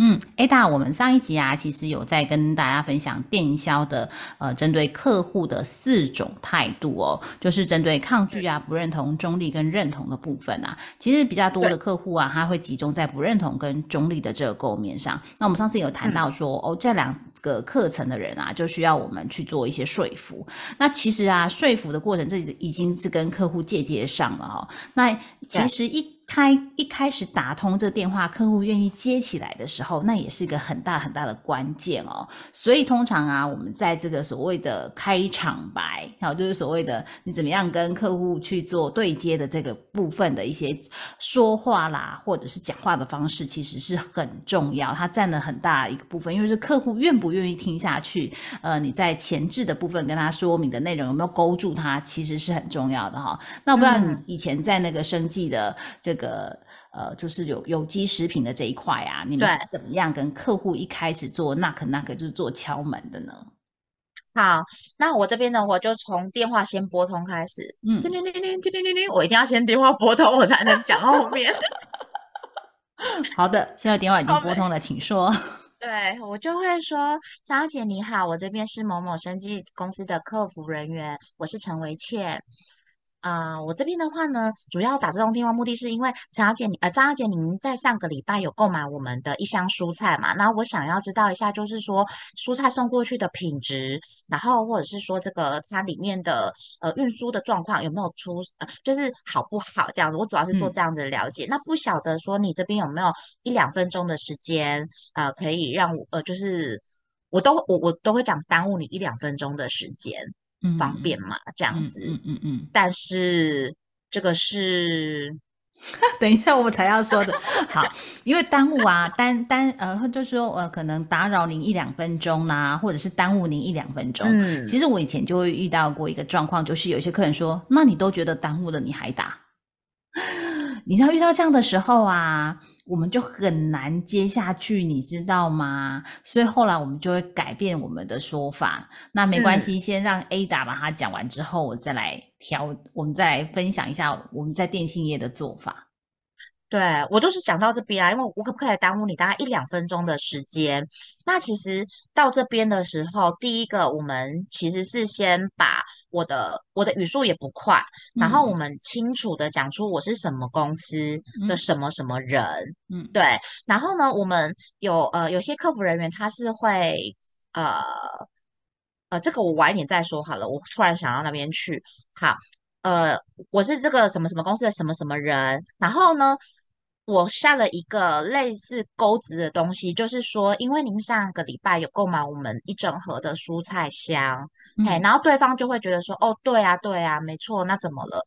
嗯，Ada，我们上一集啊，其实有在跟大家分享电销的呃，针对客户的四种态度哦，就是针对抗拒啊、不认同、中立跟认同的部分啊。其实比较多的客户啊，他会集中在不认同跟中立的这个构面上。那我们上次有谈到说，哦，这两个课程的人啊，就需要我们去做一些说服。那其实啊，说服的过程，这已经是跟客户借接上了哈。那其实一。开一开始打通这电话，客户愿意接起来的时候，那也是一个很大很大的关键哦。所以通常啊，我们在这个所谓的开场白，好，就是所谓的你怎么样跟客户去做对接的这个部分的一些说话啦，或者是讲话的方式，其实是很重要，它占了很大一个部分，因为是客户愿不愿意听下去。呃，你在前置的部分跟他说明的内容有没有勾住他，其实是很重要的哈。那我不知道你以前在那个生计的这。个呃，就是有有机食品的这一块啊，你们是怎么样跟客户一开始做那个那个就是做敲门的呢？好，那我这边呢，我就从电话先拨通开始，嗯，叮叮叮叮叮，叮铃铃铃，我一定要先电话拨通，我才能讲后面。好的，现在电话已经拨通了，请说。对我就会说，张姐你好，我这边是某某生技公司的客服人员，我是陈维倩。啊，我这边的话呢，主要打这通电话目的是因为张小姐，你呃，张小姐，您在上个礼拜有购买我们的一箱蔬菜嘛？然后我想要知道一下，就是说蔬菜送过去的品质，然后或者是说这个它里面的呃运输的状况有没有出，呃，就是好不好这样子？我主要是做这样子的了解。那不晓得说你这边有没有一两分钟的时间，呃，可以让我呃，就是我都我我都会讲耽误你一两分钟的时间。方便嘛？这样子，嗯嗯嗯。但是这个是，等一下我才要说的。好，因为耽误啊，耽耽呃，就说呃，可能打扰您一两分钟啦，或者是耽误您一两分钟。嗯，其实我以前就会遇到过一个状况，就是有些客人说，那你都觉得耽误了，你还打？你知道遇到这样的时候啊，我们就很难接下去，你知道吗？所以后来我们就会改变我们的说法。那没关系，先让 Ada 把它讲完之后，我再来调，我们再来分享一下我们在电信业的做法。对我都是讲到这边啊，因为我可不可以耽误你大概一两分钟的时间？那其实到这边的时候，第一个我们其实是先把我的我的语速也不快，然后我们清楚的讲出我是什么公司的什么什么人，嗯，对。然后呢，我们有呃有些客服人员他是会呃呃这个我晚一点再说好了，我突然想到那边去，好。呃，我是这个什么什么公司的什么什么人，然后呢，我下了一个类似钩子的东西，就是说，因为您上个礼拜有购买我们一整盒的蔬菜箱，嘿，然后对方就会觉得说，哦，对啊，对啊，没错，那怎么了？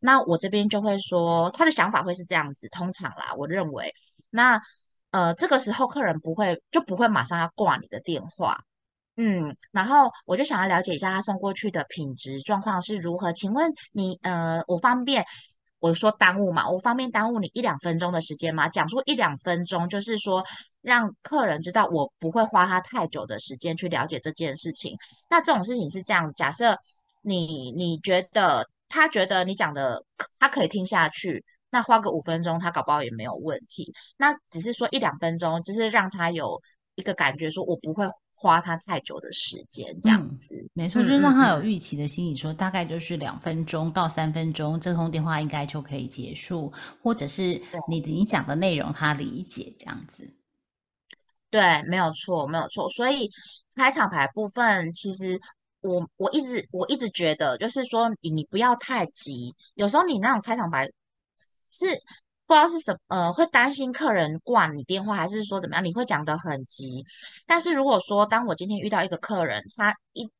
那我这边就会说，他的想法会是这样子，通常啦，我认为，那呃，这个时候客人不会就不会马上要挂你的电话。嗯，然后我就想要了解一下他送过去的品质状况是如何。请问你，呃，我方便我说耽误嘛？我方便耽误你一两分钟的时间吗？讲出一两分钟，就是说让客人知道我不会花他太久的时间去了解这件事情。那这种事情是这样，假设你你觉得他觉得你讲的他可以听下去，那花个五分钟他搞不好也没有问题。那只是说一两分钟，就是让他有一个感觉，说我不会。花他太久的时间，这样子没错，就是让他有预期的心理，说大概就是两分钟到三分钟，这通电话应该就可以结束，或者是你你讲的内容他理解这样子。对，没有错，没有错。所以开场白部分，其实我我一直我一直觉得，就是说你你不要太急，有时候你那种开场白是。不知道是什呃，会担心客人挂你电话，还是说怎么样？你会讲得很急。但是如果说，当我今天遇到一个客人，他一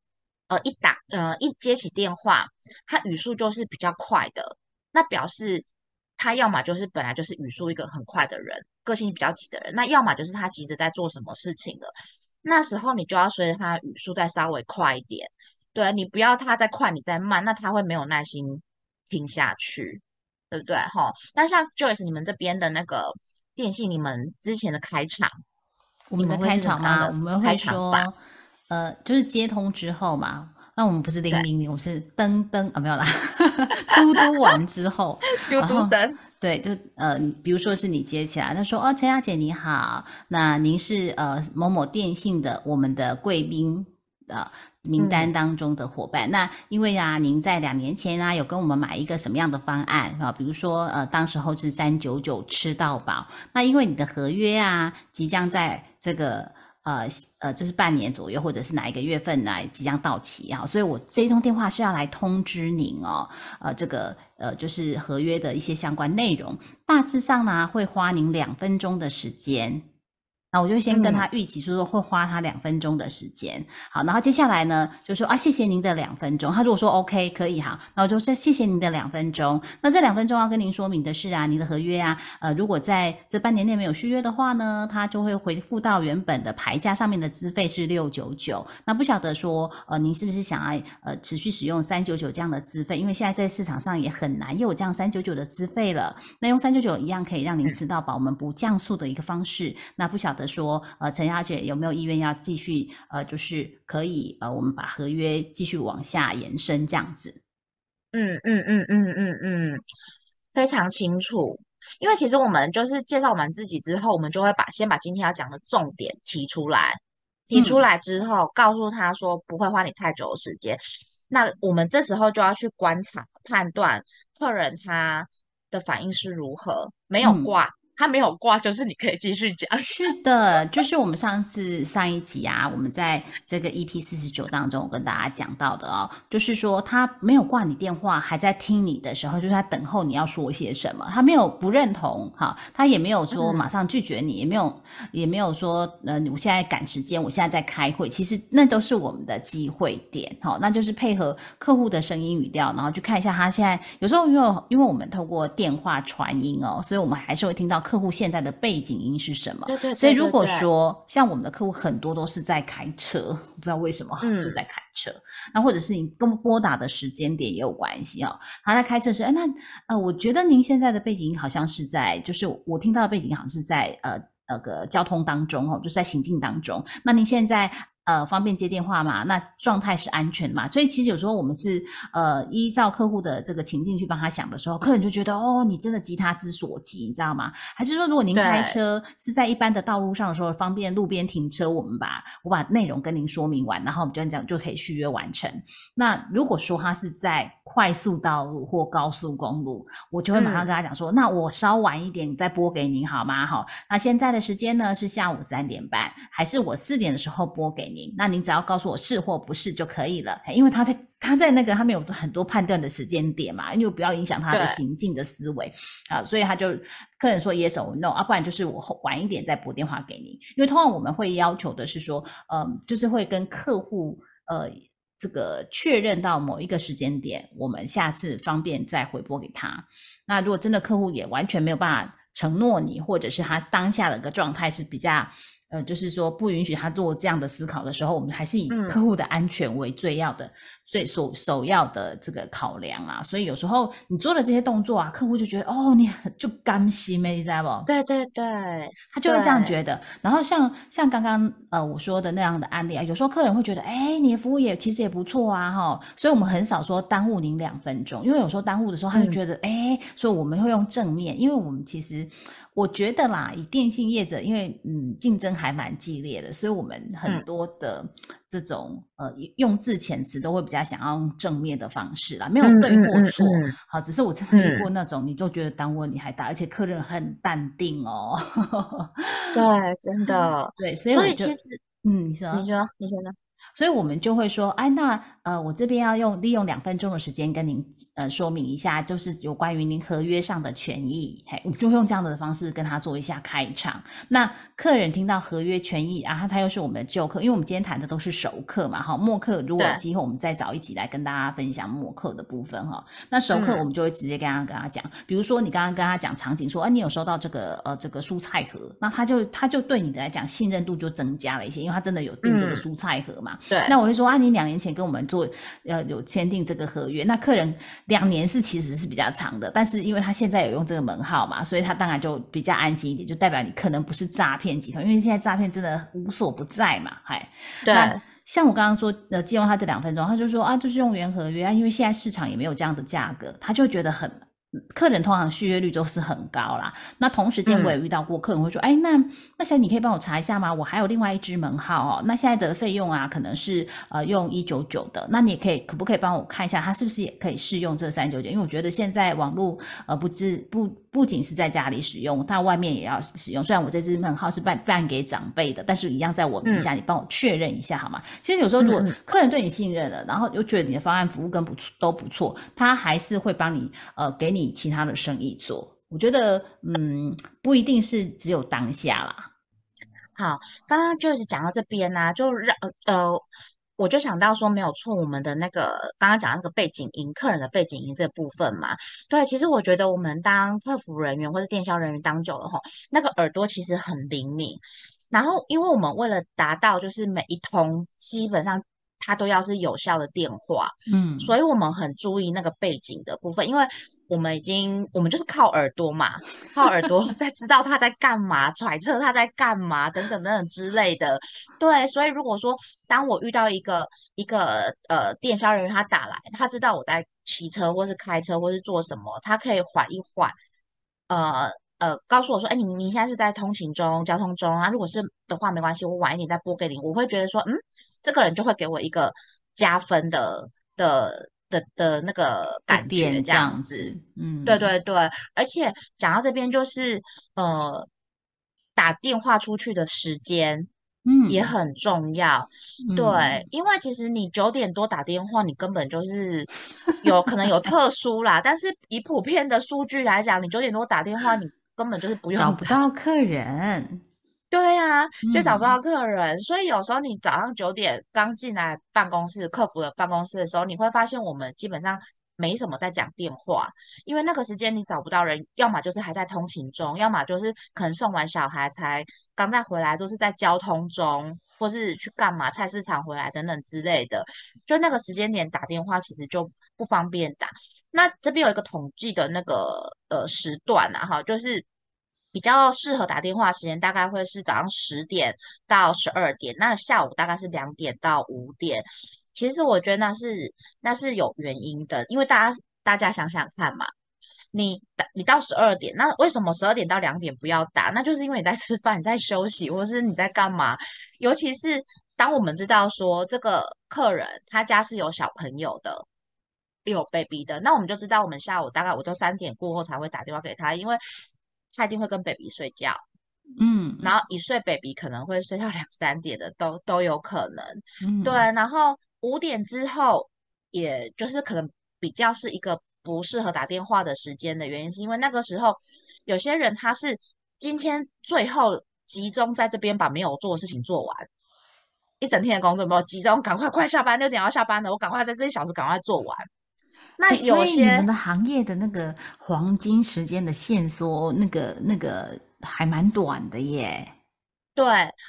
呃一打呃一接起电话，他语速就是比较快的，那表示他要么就是本来就是语速一个很快的人，个性比较急的人，那要么就是他急着在做什么事情了。那时候你就要随着他语速再稍微快一点，对你不要他再快你再慢，那他会没有耐心听下去，对不对？哈，那像 Joyce 你们这边的那个电信，你们之前的开场，我们的开场吗？我们会说，呃，就是接通之后嘛，那我们不是零零零，我们是噔噔啊，没有啦，嘟嘟完之后，嘟嘟声。对，就呃，比如说是你接起来，他说：“哦，陈雅姐你好，那您是呃某某电信的我们的贵宾啊名单当中的伙伴。那因为啊，您在两年前啊有跟我们买一个什么样的方案啊？比如说呃，当时候是三九九吃到饱。那因为你的合约啊即将在这个。”呃呃，就是半年左右，或者是哪一个月份来即将到期啊？所以我这一通电话是要来通知您哦。呃，这个呃，就是合约的一些相关内容，大致上呢会花您两分钟的时间。那我就先跟他预期说说会花他两分钟的时间，好，然后接下来呢就说啊谢谢您的两分钟。他如果说 OK 可以哈，那我就说谢谢您的两分钟。那这两分钟要跟您说明的是啊，您的合约啊，呃，如果在这半年内没有续约的话呢，他就会回复到原本的牌价上面的资费是六九九。那不晓得说呃您是不是想要呃持续使用三九九这样的资费？因为现在在市场上也很难又有这样三九九的资费了。那用三九九一样可以让您吃到饱，我们不降速的一个方式。那不晓得。说呃，陈小姐有没有意愿要继续呃，就是可以呃，我们把合约继续往下延伸这样子。嗯嗯嗯嗯嗯嗯，非常清楚。因为其实我们就是介绍完自己之后，我们就会把先把今天要讲的重点提出来，提出来之后告诉他说不会花你太久的时间。那我们这时候就要去观察判断客人他的反应是如何，没有挂。他没有挂，就是你可以继续讲。是的，就是我们上次上一集啊，我们在这个 EP 四十九当中，我跟大家讲到的哦，就是说他没有挂你电话，还在听你的时候，就是他等候你要说些什么，他没有不认同哈，他也没有说马上拒绝你，也没有也没有说呃，我现在赶时间，我现在在开会，其实那都是我们的机会点，好，那就是配合客户的声音语调，然后去看一下他现在有时候因为因为我们透过电话传音哦，所以我们还是会听到。客户现在的背景音是什么？对对。所以如果说像我们的客户很多都是在开车，不知道为什么就在开车。那或者是你跟拨打的时间点也有关系哦。他在开车时，哎，那呃，我觉得您现在的背景音好像是在，就是我听到的背景好像是在呃那个交通当中哦，就是在行进当中。那您现在？呃，方便接电话嘛？那状态是安全嘛？所以其实有时候我们是呃依照客户的这个情境去帮他想的时候，客人就觉得哦，你真的急他之所急，你知道吗？还是说如果您开车是在一般的道路上的时候，方便路边停车，我们把我把内容跟您说明完，然后我们就讲就可以续约完成。那如果说他是在快速道路或高速公路，我就会马上跟他讲说，那我稍晚一点再拨给您好吗？好，那现在的时间呢是下午三点半，还是我四点的时候拨给您？那您只要告诉我是或不是就可以了，因为他在他在那个他们有很多判断的时间点嘛，因为不要影响他的行进的思维。啊，所以他就客人说 yes or no 啊，不然就是我晚一点再拨电话给您，因为通常我们会要求的是说，嗯，就是会跟客户呃这个确认到某一个时间点，我们下次方便再回拨给他。那如果真的客户也完全没有办法承诺你，或者是他当下的一个状态是比较。呃，就是说不允许他做这样的思考的时候，我们还是以客户的安全为最要的、最首首要的这个考量啊。所以有时候你做了这些动作啊，客户就觉得哦，你就甘心没，你知道不？对对对，他就会这样觉得。然后像像刚刚呃我说的那样的案例啊，有时候客人会觉得，哎，你的服务也其实也不错啊，哈。所以我们很少说耽误您两分钟，因为有时候耽误的时候，他就觉得，哎，所以我们会用正面，因为我们其实。我觉得啦，以电信业者，因为嗯竞争还蛮激烈的，所以我们很多的这种呃用字遣词都会比较想要用正面的方式啦，没有对或错。好，只是我真的遇过那种，你就觉得耽误你还大，而且客人很淡定哦。对，真的。对，所以所以其实嗯，你说你说你说呢？所以我们就会说，哎，那呃，我这边要用利用两分钟的时间跟您呃说明一下，就是有关于您合约上的权益，嘿，我们就用这样的方式跟他做一下开场。那客人听到合约权益，然后他又是我们的旧客，因为我们今天谈的都是熟客嘛，哈，默客如果有机会，我们再找一起来跟大家分享默客的部分哈。那熟客我们就会直接跟他跟他讲，比如说你刚刚跟他讲场景说，哎，你有收到这个呃这个蔬菜盒，那他就他就对你的来讲信任度就增加了一些，因为他真的有订这个蔬菜盒嘛。对。那我会说啊，你两年前跟我们做呃有签订这个合约，那客人两年是其实是比较长的，但是因为他现在有用这个门号嘛，所以他当然就比较安心一点，就代表你可能不是诈骗集团，因为现在诈骗真的无所不在嘛，嗨。对。像我刚刚说，呃，借用他这两分钟，他就说啊，就是用原合约啊，因为现在市场也没有这样的价格，他就觉得很。客人通常续约率都是很高啦。那同时间我也遇到过客人会说，哎，那那小你可以帮我查一下吗？我还有另外一支门号哦。那现在的费用啊，可能是呃用一九九的。那你也可以可不可以帮我看一下，它是不是也可以适用这三九九？因为我觉得现在网络呃不知不不仅是在家里使用，到外面也要使用。虽然我这支门号是办办给长辈的，但是一样在我名下，你帮我确认一下好吗？其实有时候如果客人对你信任了，然后又觉得你的方案服务跟不错都不错，他还是会帮你呃给你。其他的生意做，我觉得嗯，不一定是只有当下啦。好，刚刚就是讲到这边呢，就让呃，我就想到说没有错，我们的那个刚刚讲那个背景音，客人的背景音这部分嘛，对，其实我觉得我们当客服人员或者电销人员当久了吼，那个耳朵其实很灵敏。然后，因为我们为了达到就是每一通基本上。它都要是有效的电话，嗯，所以我们很注意那个背景的部分，因为我们已经我们就是靠耳朵嘛，靠耳朵 在知道他在干嘛，揣测他在干嘛等等等等之类的。对，所以如果说当我遇到一个一个呃电销人员他打来，他知道我在骑车或是开车或是做什么，他可以缓一缓，呃。呃，告诉我说，哎，你你现在是在通勤中、交通中啊？如果是的话，没关系，我晚一点再拨给你。我会觉得说，嗯，这个人就会给我一个加分的的的的那个感觉，这样子。嗯，对对对。而且讲到这边，就是呃，打电话出去的时间。嗯，也很重要，对，因为其实你九点多打电话，你根本就是有可能有特殊啦，但是以普遍的数据来讲，你九点多打电话，你根本就是不用找不到客人，对呀，就找不到客人，所以有时候你早上九点刚进来办公室，客服的办公室的时候，你会发现我们基本上。没什么在讲电话，因为那个时间你找不到人，要么就是还在通勤中，要么就是可能送完小孩才刚再回来，都是在交通中，或是去干嘛菜市场回来等等之类的。就那个时间点打电话，其实就不方便打。那这边有一个统计的那个呃时段啊，哈，就是比较适合打电话时间，大概会是早上十点到十二点，那下午大概是两点到五点。其实我觉得那是那是有原因的，因为大家大家想想看嘛，你你到十二点，那为什么十二点到两点不要打？那就是因为你在吃饭、你在休息，或是你在干嘛？尤其是当我们知道说这个客人他家是有小朋友的，有 baby 的，那我们就知道我们下午大概我就三点过后才会打电话给他，因为他一定会跟 baby 睡觉，嗯，然后一睡 baby 可能会睡到两三点的，都都有可能，嗯，对，然后。五点之后，也就是可能比较是一个不适合打电话的时间的原因，是因为那个时候有些人他是今天最后集中在这边把没有做的事情做完，一整天的工作没有集中，赶快快下班，六点要下班了，我赶快在这一小时赶快做完。那有些你们的行业的那个黄金时间的线索，那个那个还蛮短的耶。对，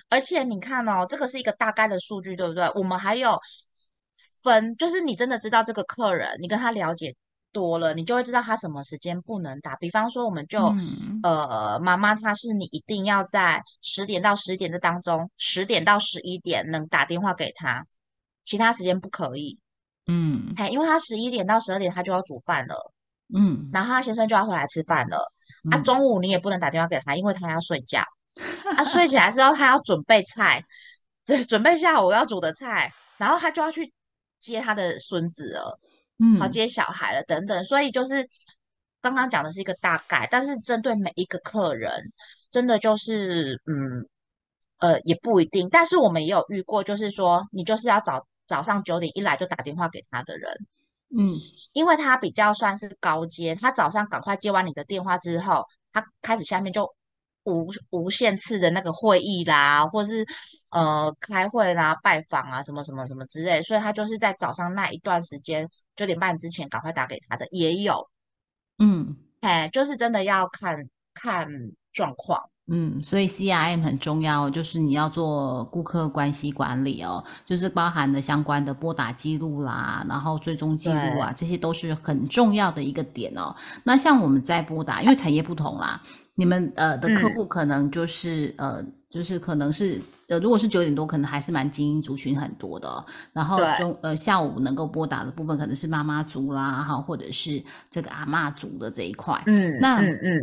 而且你看哦，这个是一个大概的数据，对不对？我们还有。分就是你真的知道这个客人，你跟他了解多了，你就会知道他什么时间不能打。比方说，我们就呃，妈妈她是你一定要在十点到十点这当中，十点到十一点能打电话给他，其他时间不可以。嗯，哎，因为他十一点到十二点他就要煮饭了，嗯，然后他先生就要回来吃饭了。啊，中午你也不能打电话给他，因为他要睡觉。他睡起来之后，他要准备菜，对，准备下午要煮的菜，然后他就要去。接他的孙子了，嗯，好接小孩了等等，所以就是刚刚讲的是一个大概，但是针对每一个客人，真的就是嗯，呃，也不一定，但是我们也有遇过，就是说你就是要早早上九点一来就打电话给他的人，嗯，因为他比较算是高阶，他早上赶快接完你的电话之后，他开始下面就无无限次的那个会议啦，或是呃开会啦、拜访啊什么什么什么之类，所以他就是在早上那一段时间九点半之前赶快打给他的也有，嗯。哎，就是真的要看看状况。嗯，所以 CRM 很重要，就是你要做顾客关系管理哦，就是包含了相关的拨打记录啦，然后追踪记录啊，这些都是很重要的一个点哦。那像我们在拨打，因为产业不同啦，你们呃的客户可能就是呃就是可能是呃如果是九点多，可能还是蛮精英族群很多的，哦，然后中呃下午能够拨打的部分可能是妈妈族啦哈，或者是这个阿妈族的这一块，嗯，那嗯嗯。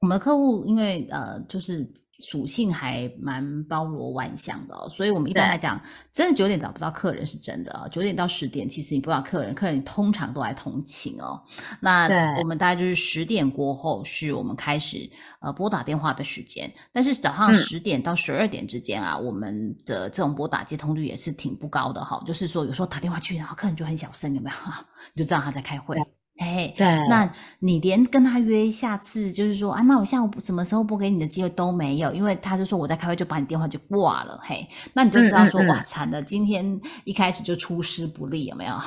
我们的客户因为呃，就是属性还蛮包罗万象的哦，所以我们一般来讲，真的九点找不到客人是真的啊。九点到十点，其实你不找客人，客人通常都来通勤哦。那我们大概就是十点过后是我们开始呃拨打电话的时间，但是早上十点到十二点之间啊，我们的这种拨打接通率也是挺不高的哈。就是说有时候打电话去，然后客人就很小声，有没有？你 就知道他在开会。哎，对，那你连跟他约下次，就是说啊，那我下午什么时候拨给你的机会都没有，因为他就说我在开会，就把你电话就挂了。嘿，那你就知道说哇，惨了，今天一开始就出师不利，有没有？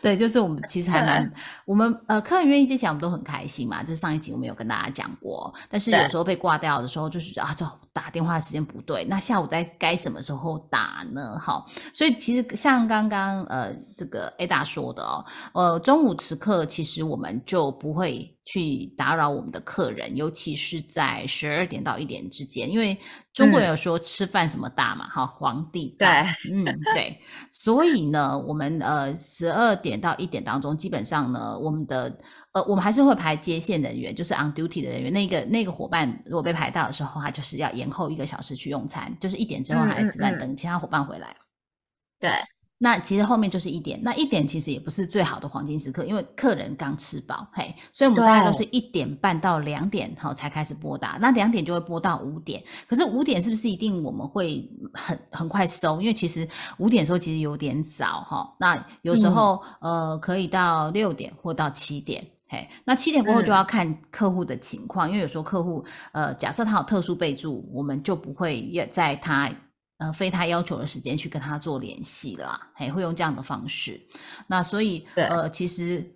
对，就是我们其实还蛮，我们呃，客人愿意接起来，我们都很开心嘛。这上一集我们有跟大家讲过，但是有时候被挂掉的时候，就是啊，这打电话时间不对，那下午在该什么时候打呢？好，所以其实像刚刚呃，这个 Ada 说的哦，呃，中午时刻其实我们就不会。去打扰我们的客人，尤其是在十二点到一点之间，因为中国人有说吃饭什么大嘛，哈，皇帝大，嗯，对，所以呢，我们呃十二点到一点当中，基本上呢，我们的呃我们还是会排接线人员，就是 on duty 的人员，那个那个伙伴如果被排到的时候，他就是要延后一个小时去用餐，就是一点之后还在吃饭，等其他伙伴回来，对。那其实后面就是一点，那一点其实也不是最好的黄金时刻，因为客人刚吃饱，嘿，所以我们大概都是一点半到两点哈才开始拨打，那两点就会拨到五点。可是五点是不是一定我们会很很快收？因为其实五点时候其实有点早哈，那有时候呃可以到六点或到七点，嘿，那七点过后就要看客户的情况，因为有时候客户呃假设他有特殊备注，我们就不会在他。呃，非他要求的时间去跟他做联系啦，嘿会用这样的方式。那所以，呃，其实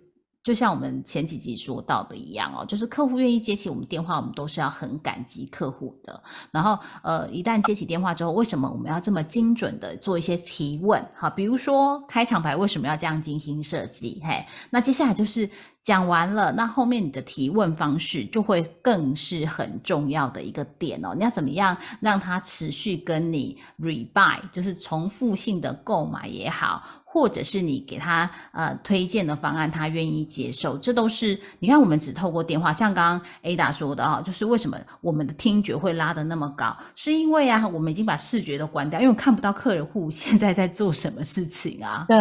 就像我们前几集说到的一样哦，就是客户愿意接起我们电话，我们都是要很感激客户的。然后，呃，一旦接起电话之后，为什么我们要这么精准的做一些提问？好，比如说开场白为什么要这样精心设计？嘿，那接下来就是。讲完了，那后面你的提问方式就会更是很重要的一个点哦。你要怎么样让他持续跟你 rebuy，就是重复性的购买也好，或者是你给他呃推荐的方案，他愿意接受，这都是你看我们只透过电话，像刚刚 Ada 说的哈，就是为什么我们的听觉会拉得那么高，是因为啊，我们已经把视觉都关掉，因为我看不到客人户 现在在做什么事情啊。对。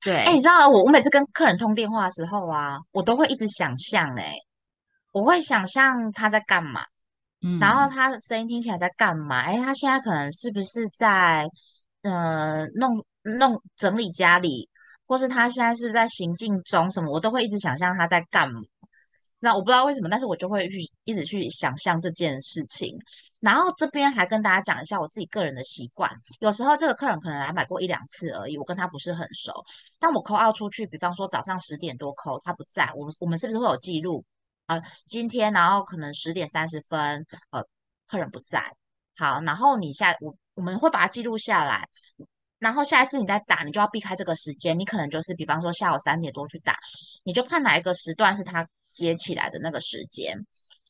对，哎，你知道我我每次跟客人通电话的时候啊，我都会一直想象，哎，我会想象他在干嘛，嗯，然后他的声音听起来在干嘛？哎，他现在可能是不是在呃弄弄整理家里，或是他现在是不是在行进中？什么我都会一直想象他在干嘛。那我不知道为什么，但是我就会去一直去想象这件事情。然后这边还跟大家讲一下我自己个人的习惯。有时候这个客人可能来买过一两次而已，我跟他不是很熟。当我扣号出去，比方说早上十点多扣，他不在，我们我们是不是会有记录？啊，今天然后可能十点三十分，呃，客人不在。好，然后你下我我们会把它记录下来。然后下一次你再打，你就要避开这个时间。你可能就是比方说下午三点多去打，你就看哪一个时段是他。接起来的那个时间，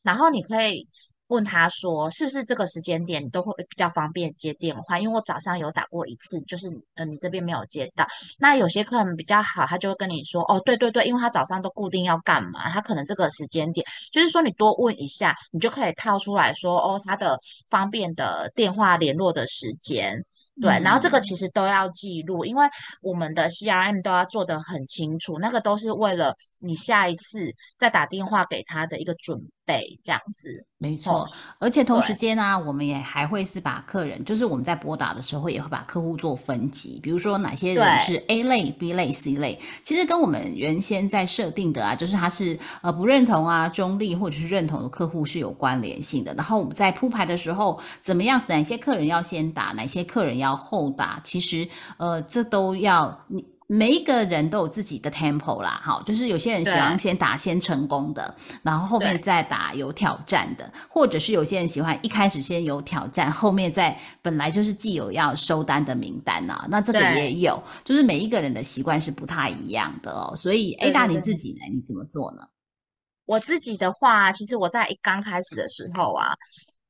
然后你可以问他说，是不是这个时间点你都会比较方便接电话？因为我早上有打过一次，就是呃你这边没有接到。那有些客人比较好，他就会跟你说，哦对对对，因为他早上都固定要干嘛，他可能这个时间点，就是说你多问一下，你就可以套出来说，哦他的方便的电话联络的时间。对，然后这个其实都要记录，因为我们的 CRM 都要做得很清楚，那个都是为了你下一次再打电话给他的一个准倍这样子。没错，而且同时间呢，我们也还会是把客人，就是我们在拨打的时候，也会把客户做分级，比如说哪些人是 A 类、B 类、C 类，其实跟我们原先在设定的啊，就是他是呃不认同啊、中立或者是认同的客户是有关联性的。然后我们在铺排的时候，怎么样？哪些客人要先打，哪些客人要后打？其实呃，这都要你。每一个人都有自己的 tempo 啦，好，就是有些人喜欢先打先成功的，然后后面再打有挑战的，或者是有些人喜欢一开始先有挑战，后面再本来就是既有要收单的名单呐，那这个也有，就是每一个人的习惯是不太一样的哦。所以 A 大你自己呢，你怎么做呢？我自己的话，其实我在一刚开始的时候啊，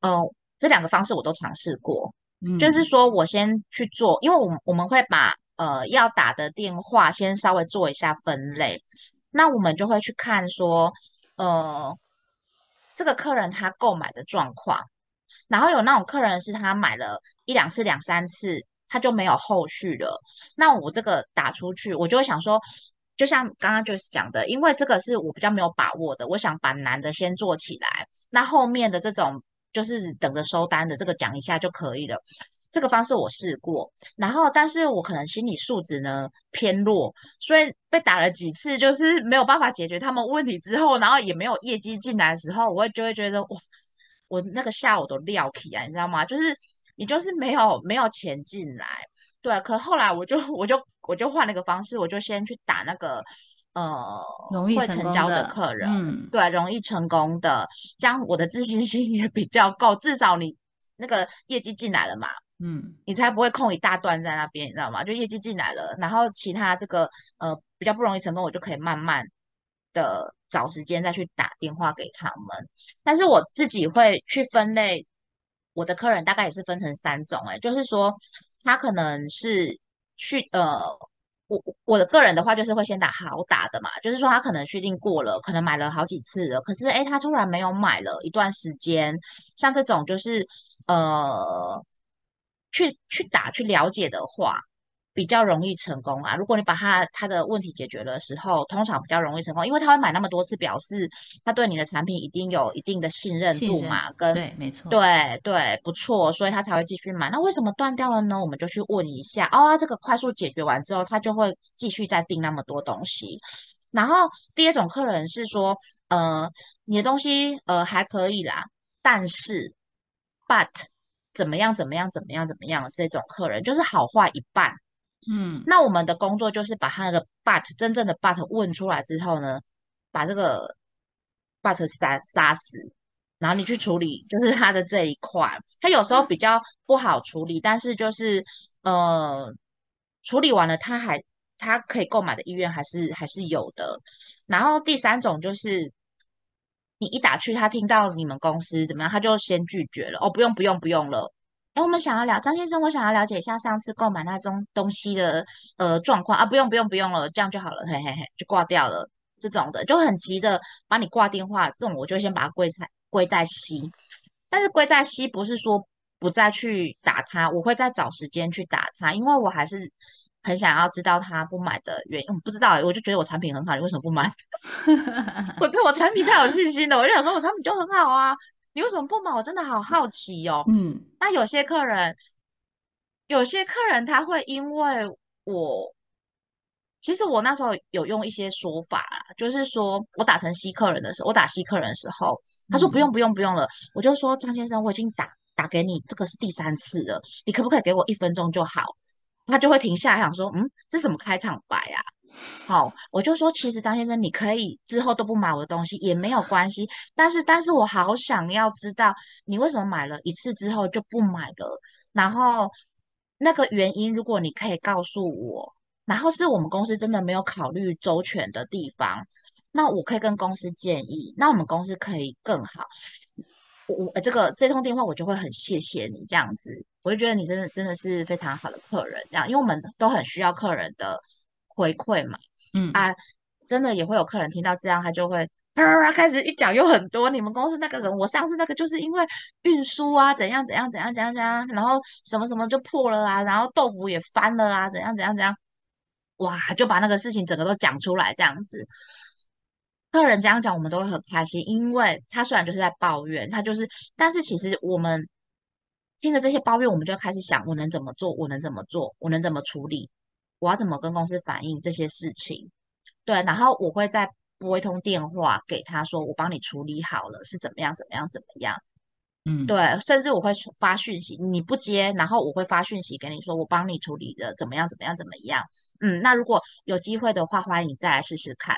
嗯，这两个方式我都尝试过，就是说我先去做，因为我我们会把。呃，要打的电话先稍微做一下分类，那我们就会去看说，呃，这个客人他购买的状况，然后有那种客人是他买了一两次、两三次，他就没有后续了。那我这个打出去，我就会想说，就像刚刚就是讲的，因为这个是我比较没有把握的，我想把难的先做起来，那后面的这种就是等着收单的这个讲一下就可以了。这个方式我试过，然后但是我可能心理素质呢偏弱，所以被打了几次，就是没有办法解决他们问题之后，然后也没有业绩进来的时候，我会就会觉得哇，我那个下午都撂起啊，你知道吗？就是你就是没有没有钱进来，对。可后来我就我就我就换了一个方式，我就先去打那个呃容易成交的客人，对，容易成功的，这样我的自信心也比较够，至少你那个业绩进来了嘛。嗯，你才不会空一大段在那边，你知道吗？就业绩进来了，然后其他这个呃比较不容易成功，我就可以慢慢的找时间再去打电话给他们。但是我自己会去分类我的客人，大概也是分成三种，哎，就是说他可能是续呃，我我的个人的话就是会先打好打的嘛，就是说他可能续订过了，可能买了好几次了，可是哎他突然没有买了一段时间，像这种就是呃。去去打去了解的话，比较容易成功啊。如果你把他他的问题解决的时候，通常比较容易成功，因为他会买那么多次，表示他对你的产品一定有一定的信任度嘛。跟对，没错，对对，不错，所以他才会继续买。那为什么断掉了呢？我们就去问一下。哦，这个快速解决完之后，他就会继续再订那么多东西。然后第二种客人是说，呃，你的东西呃还可以啦，但是，but。怎么样？怎么样？怎么样？怎么样？这种客人就是好坏一半。嗯，那我们的工作就是把他那个 but 真正的 but 问出来之后呢，把这个 but 杀杀死，然后你去处理，就是他的这一块。他有时候比较不好处理，但是就是呃，处理完了，他还他可以购买的意愿还是还是有的。然后第三种就是。你一打去，他听到你们公司怎么样，他就先拒绝了。哦，不用不用不用了。哎，我们想要聊张先生，我想要了解一下上次购买那种东西的呃状况啊。不用不用不用了，这样就好了。嘿嘿嘿，就挂掉了。这种的就很急的把你挂电话，这种我就先把它归在归在 C。但是归在 C 不是说不再去打他，我会再找时间去打他，因为我还是。很想要知道他不买的原因，我不知道，我就觉得我产品很好，你为什么不买？我 对我产品太有信心了，我就想说我产品就很好啊，你为什么不买？我真的好好奇哦。嗯，那有些客人，有些客人他会因为我，其实我那时候有用一些说法，就是说我打成 C 客人的时候，我打 C 客人的时候，他说不用不用不用了，我就说张先生，我已经打打给你，这个是第三次了，你可不可以给我一分钟就好？他就会停下来想说，嗯，这什么开场白啊？好，我就说，其实张先生，你可以之后都不买我的东西也没有关系，但是，但是我好想要知道你为什么买了一次之后就不买了，然后那个原因，如果你可以告诉我，然后是我们公司真的没有考虑周全的地方，那我可以跟公司建议，那我们公司可以更好。我这个这通电话我就会很谢谢你这样子，我就觉得你真的真的是非常好的客人，这样，因为我们都很需要客人的回馈嘛，嗯啊，真的也会有客人听到这样，他就会啪啪啪开始一讲又很多，你们公司那个人，我上次那个就是因为运输啊怎样怎样怎样怎样怎样，然后什么什么就破了啊，然后豆腐也翻了啊，怎样怎样怎样，哇，就把那个事情整个都讲出来这样子。客人这样讲，我们都会很开心，因为他虽然就是在抱怨，他就是，但是其实我们听着这些抱怨，我们就开始想，我能怎么做？我能怎么做？我能怎么处理？我要怎么跟公司反映这些事情？对，然后我会再拨一通电话给他说，我帮你处理好了，是怎么样？怎么样？怎么样？嗯，对，甚至我会发讯息，你不接，然后我会发讯息给你说，我帮你处理的怎么样？怎么样？怎么样？嗯，那如果有机会的话，欢迎你再来试试看。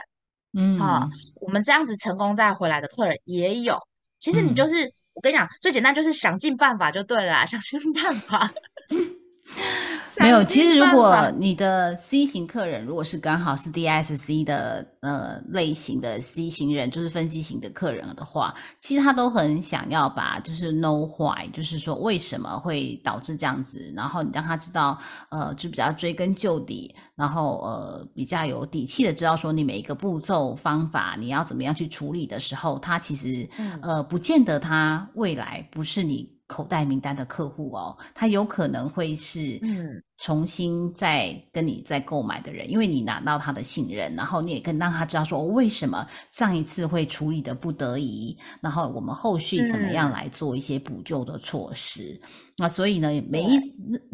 嗯，哈，我们这样子成功再回来的客人也有。其实你就是，我跟你讲，最简单就是想尽办法就对了，想尽办法。没有，其实如果你的 C 型客人如果是刚好是 DSC 的呃类型的 C 型人，就是分析型的客人的话，其实他都很想要把就是 know why，就是说为什么会导致这样子，然后你让他知道，呃，就比较追根究底，然后呃比较有底气的知道说你每一个步骤方法你要怎么样去处理的时候，他其实呃不见得他未来不是你。口袋名单的客户哦，他有可能会是嗯。重新再跟你再购买的人，因为你拿到他的信任，然后你也跟让他知道说为什么上一次会处理的不得已，然后我们后续怎么样来做一些补救的措施。那所以呢，每一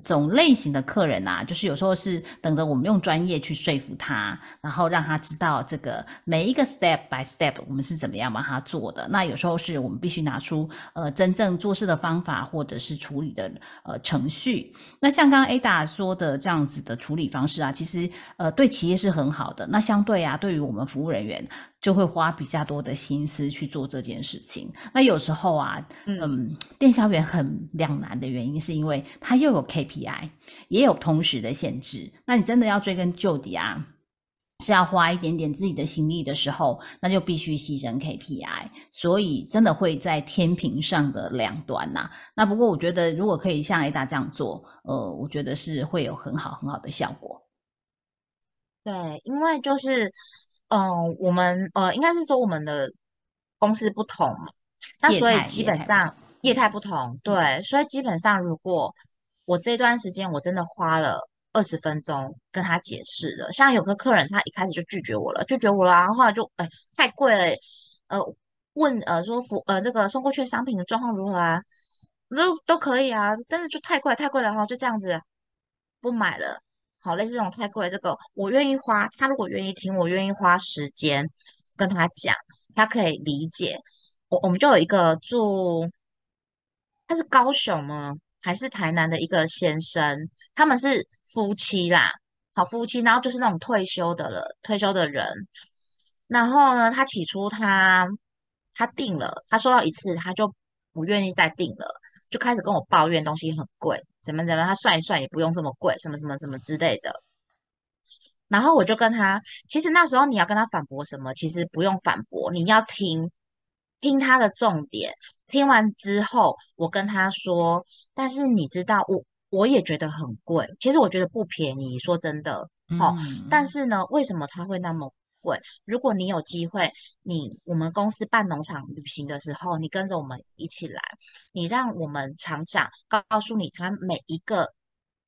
种类型的客人啊，就是有时候是等着我们用专业去说服他，然后让他知道这个每一个 step by step 我们是怎么样帮他做的。那有时候是我们必须拿出呃真正做事的方法，或者是处理的呃程序。那像刚刚 Ada。说的这样子的处理方式啊，其实呃对企业是很好的。那相对啊，对于我们服务人员就会花比较多的心思去做这件事情。那有时候啊，嗯，电销员很两难的原因，是因为他又有 KPI，也有同时的限制。那你真的要追根究底啊？是要花一点点自己的心力的时候，那就必须牺牲 KPI，所以真的会在天平上的两端呐。那不过我觉得，如果可以像 A 大这样做，呃，我觉得是会有很好很好的效果。对，因为就是，嗯，我们呃，应该是说我们的公司不同嘛，那所以基本上业态不同，对，所以基本上如果我这段时间我真的花了。二十分钟跟他解释了，像有个客人，他一开始就拒绝我了，拒绝我了，然后后来就哎太贵了，呃问呃说服呃这个送过去的商品的状况如何啊？都都可以啊，但是就太贵太贵了哈，就这样子不买了。好，类似这种太贵，这个我愿意花，他如果愿意听，我愿意花时间跟他讲，他可以理解。我我们就有一个住，他是高雄吗？还是台南的一个先生，他们是夫妻啦，好夫妻，然后就是那种退休的了，退休的人。然后呢，他起初他他订了，他收到一次，他就不愿意再订了，就开始跟我抱怨东西很贵，怎么怎么，他算一算也不用这么贵，什么什么什么之类的。然后我就跟他，其实那时候你要跟他反驳什么，其实不用反驳，你要听。听他的重点，听完之后，我跟他说：“但是你知道，我我也觉得很贵。其实我觉得不便宜，说真的，好。但是呢，为什么他会那么贵？如果你有机会，你我们公司办农场旅行的时候，你跟着我们一起来，你让我们厂长告诉你他每一个。”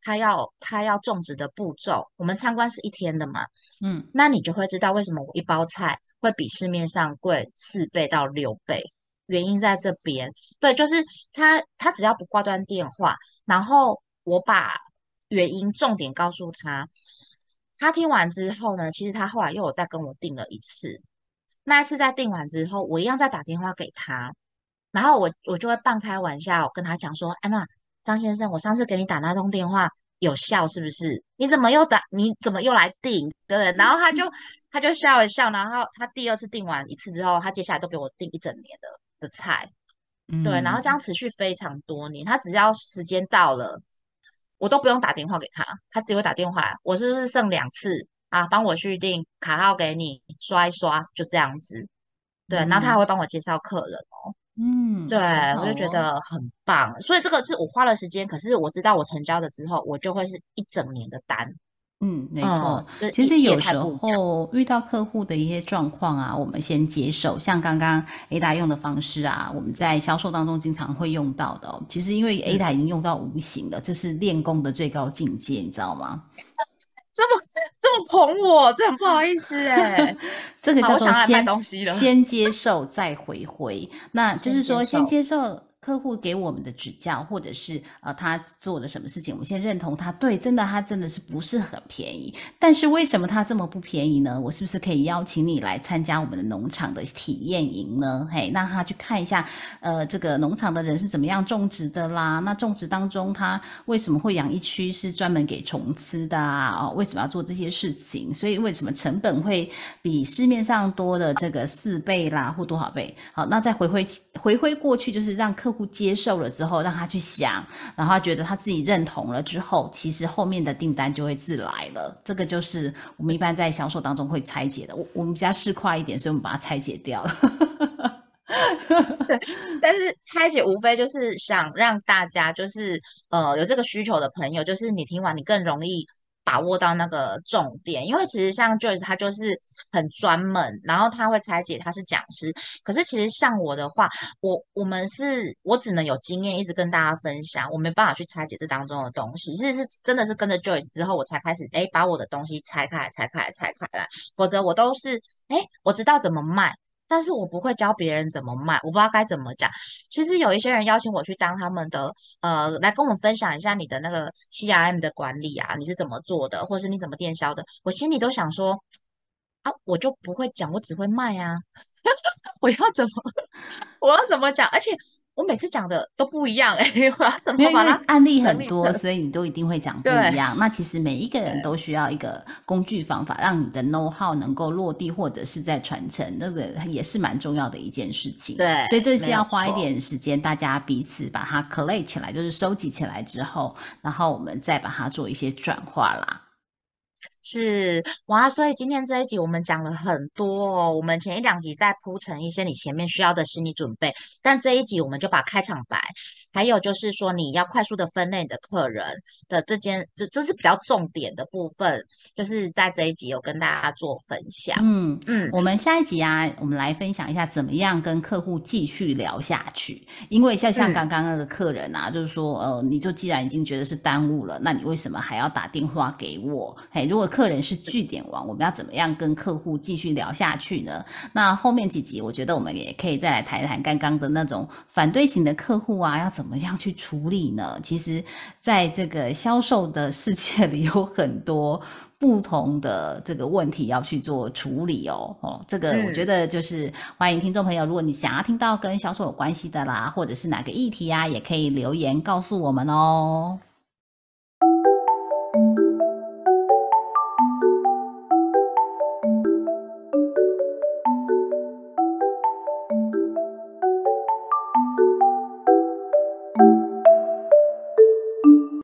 他要他要种植的步骤，我们参观是一天的嘛，嗯，那你就会知道为什么我一包菜会比市面上贵四倍到六倍，原因在这边。对，就是他他只要不挂断电话，然后我把原因重点告诉他，他听完之后呢，其实他后来又有再跟我订了一次，那一次在订完之后，我一样再打电话给他，然后我我就会半开玩笑跟他讲说，安娜。张先生，我上次给你打那通电话有效是不是？你怎么又打？你怎么又来订？对不对？然后他就他就笑一笑，然后他第二次订完一次之后，他接下来都给我订一整年的的菜，对，然后这样持续非常多年。他只要时间到了，我都不用打电话给他，他只会打电话。我是不是剩两次啊？帮我续订卡号给你刷一刷，就这样子。对，然后他还会帮我介绍客人哦。嗯，对，我就觉得很棒，所以这个是我花了时间，可是我知道我成交了之后，我就会是一整年的单。嗯，没错。其实有时候遇到客户的一些状况啊，我们先接受，像刚刚 A 达用的方式啊，我们在销售当中经常会用到的。其实因为 A 达已经用到无形了，这是练功的最高境界，你知道吗？这么这么捧我，这很不好意思哎。这个叫做先先先接受再回回，那就是说先接受。客户给我们的指教，或者是呃他做了什么事情，我们先认同他对，真的他真的是不是很便宜？但是为什么他这么不便宜呢？我是不是可以邀请你来参加我们的农场的体验营呢？嘿，让他去看一下，呃，这个农场的人是怎么样种植的啦？那种植当中他为什么会养一区是专门给虫吃的啊？哦，为什么要做这些事情？所以为什么成本会比市面上多的这个四倍啦，或多少倍？好，那再回回回回过去，就是让客户。不接受了之后，让他去想，然后他觉得他自己认同了之后，其实后面的订单就会自来了。这个就是我们一般在销售当中会拆解的。我我们比较市侩一点，所以我们把它拆解掉了。对，但是拆解无非就是想让大家就是呃有这个需求的朋友，就是你听完你更容易。把握到那个重点，因为其实像 Joyce 他就是很专门，然后他会拆解，他是讲师。可是其实像我的话，我我们是我只能有经验，一直跟大家分享，我没办法去拆解这当中的东西。其实是真的是跟着 Joyce 之后，我才开始哎把我的东西拆开来，拆开来，拆开来。否则我都是哎我知道怎么卖。但是我不会教别人怎么卖，我不知道该怎么讲。其实有一些人邀请我去当他们的，呃，来跟我们分享一下你的那个 CRM 的管理啊，你是怎么做的，或是你怎么电销的。我心里都想说，啊，我就不会讲，我只会卖啊，我要怎么，我要怎么讲？而且。我每次讲的都不一样 哎，我要怎么把它案例很多，所以你都一定会讲不一样。那其实每一个人都需要一个工具方法，让你的 know how 能够落地或者是在传承，那个也是蛮重要的一件事情。对，所以这是要花一点时间，大家彼此把它 collect 起来，就是收集起来之后，然后我们再把它做一些转化啦。是哇，所以今天这一集我们讲了很多哦。我们前一两集在铺陈一些你前面需要的心理准备，但这一集我们就把开场白，还有就是说你要快速的分类你的客人的这件，这这是比较重点的部分，就是在这一集有跟大家做分享。嗯嗯，我们下一集啊，我们来分享一下怎么样跟客户继续聊下去。因为像像刚刚那个客人啊，就是说呃，你就既然已经觉得是耽误了，那你为什么还要打电话给我？嘿，如果客人是据点王，我们要怎么样跟客户继续聊下去呢？那后面几集，我觉得我们也可以再来谈一谈刚刚的那种反对型的客户啊，要怎么样去处理呢？其实，在这个销售的世界里，有很多不同的这个问题要去做处理哦。哦，这个我觉得就是欢迎听众朋友，如果你想要听到跟销售有关系的啦，或者是哪个议题啊，也可以留言告诉我们哦。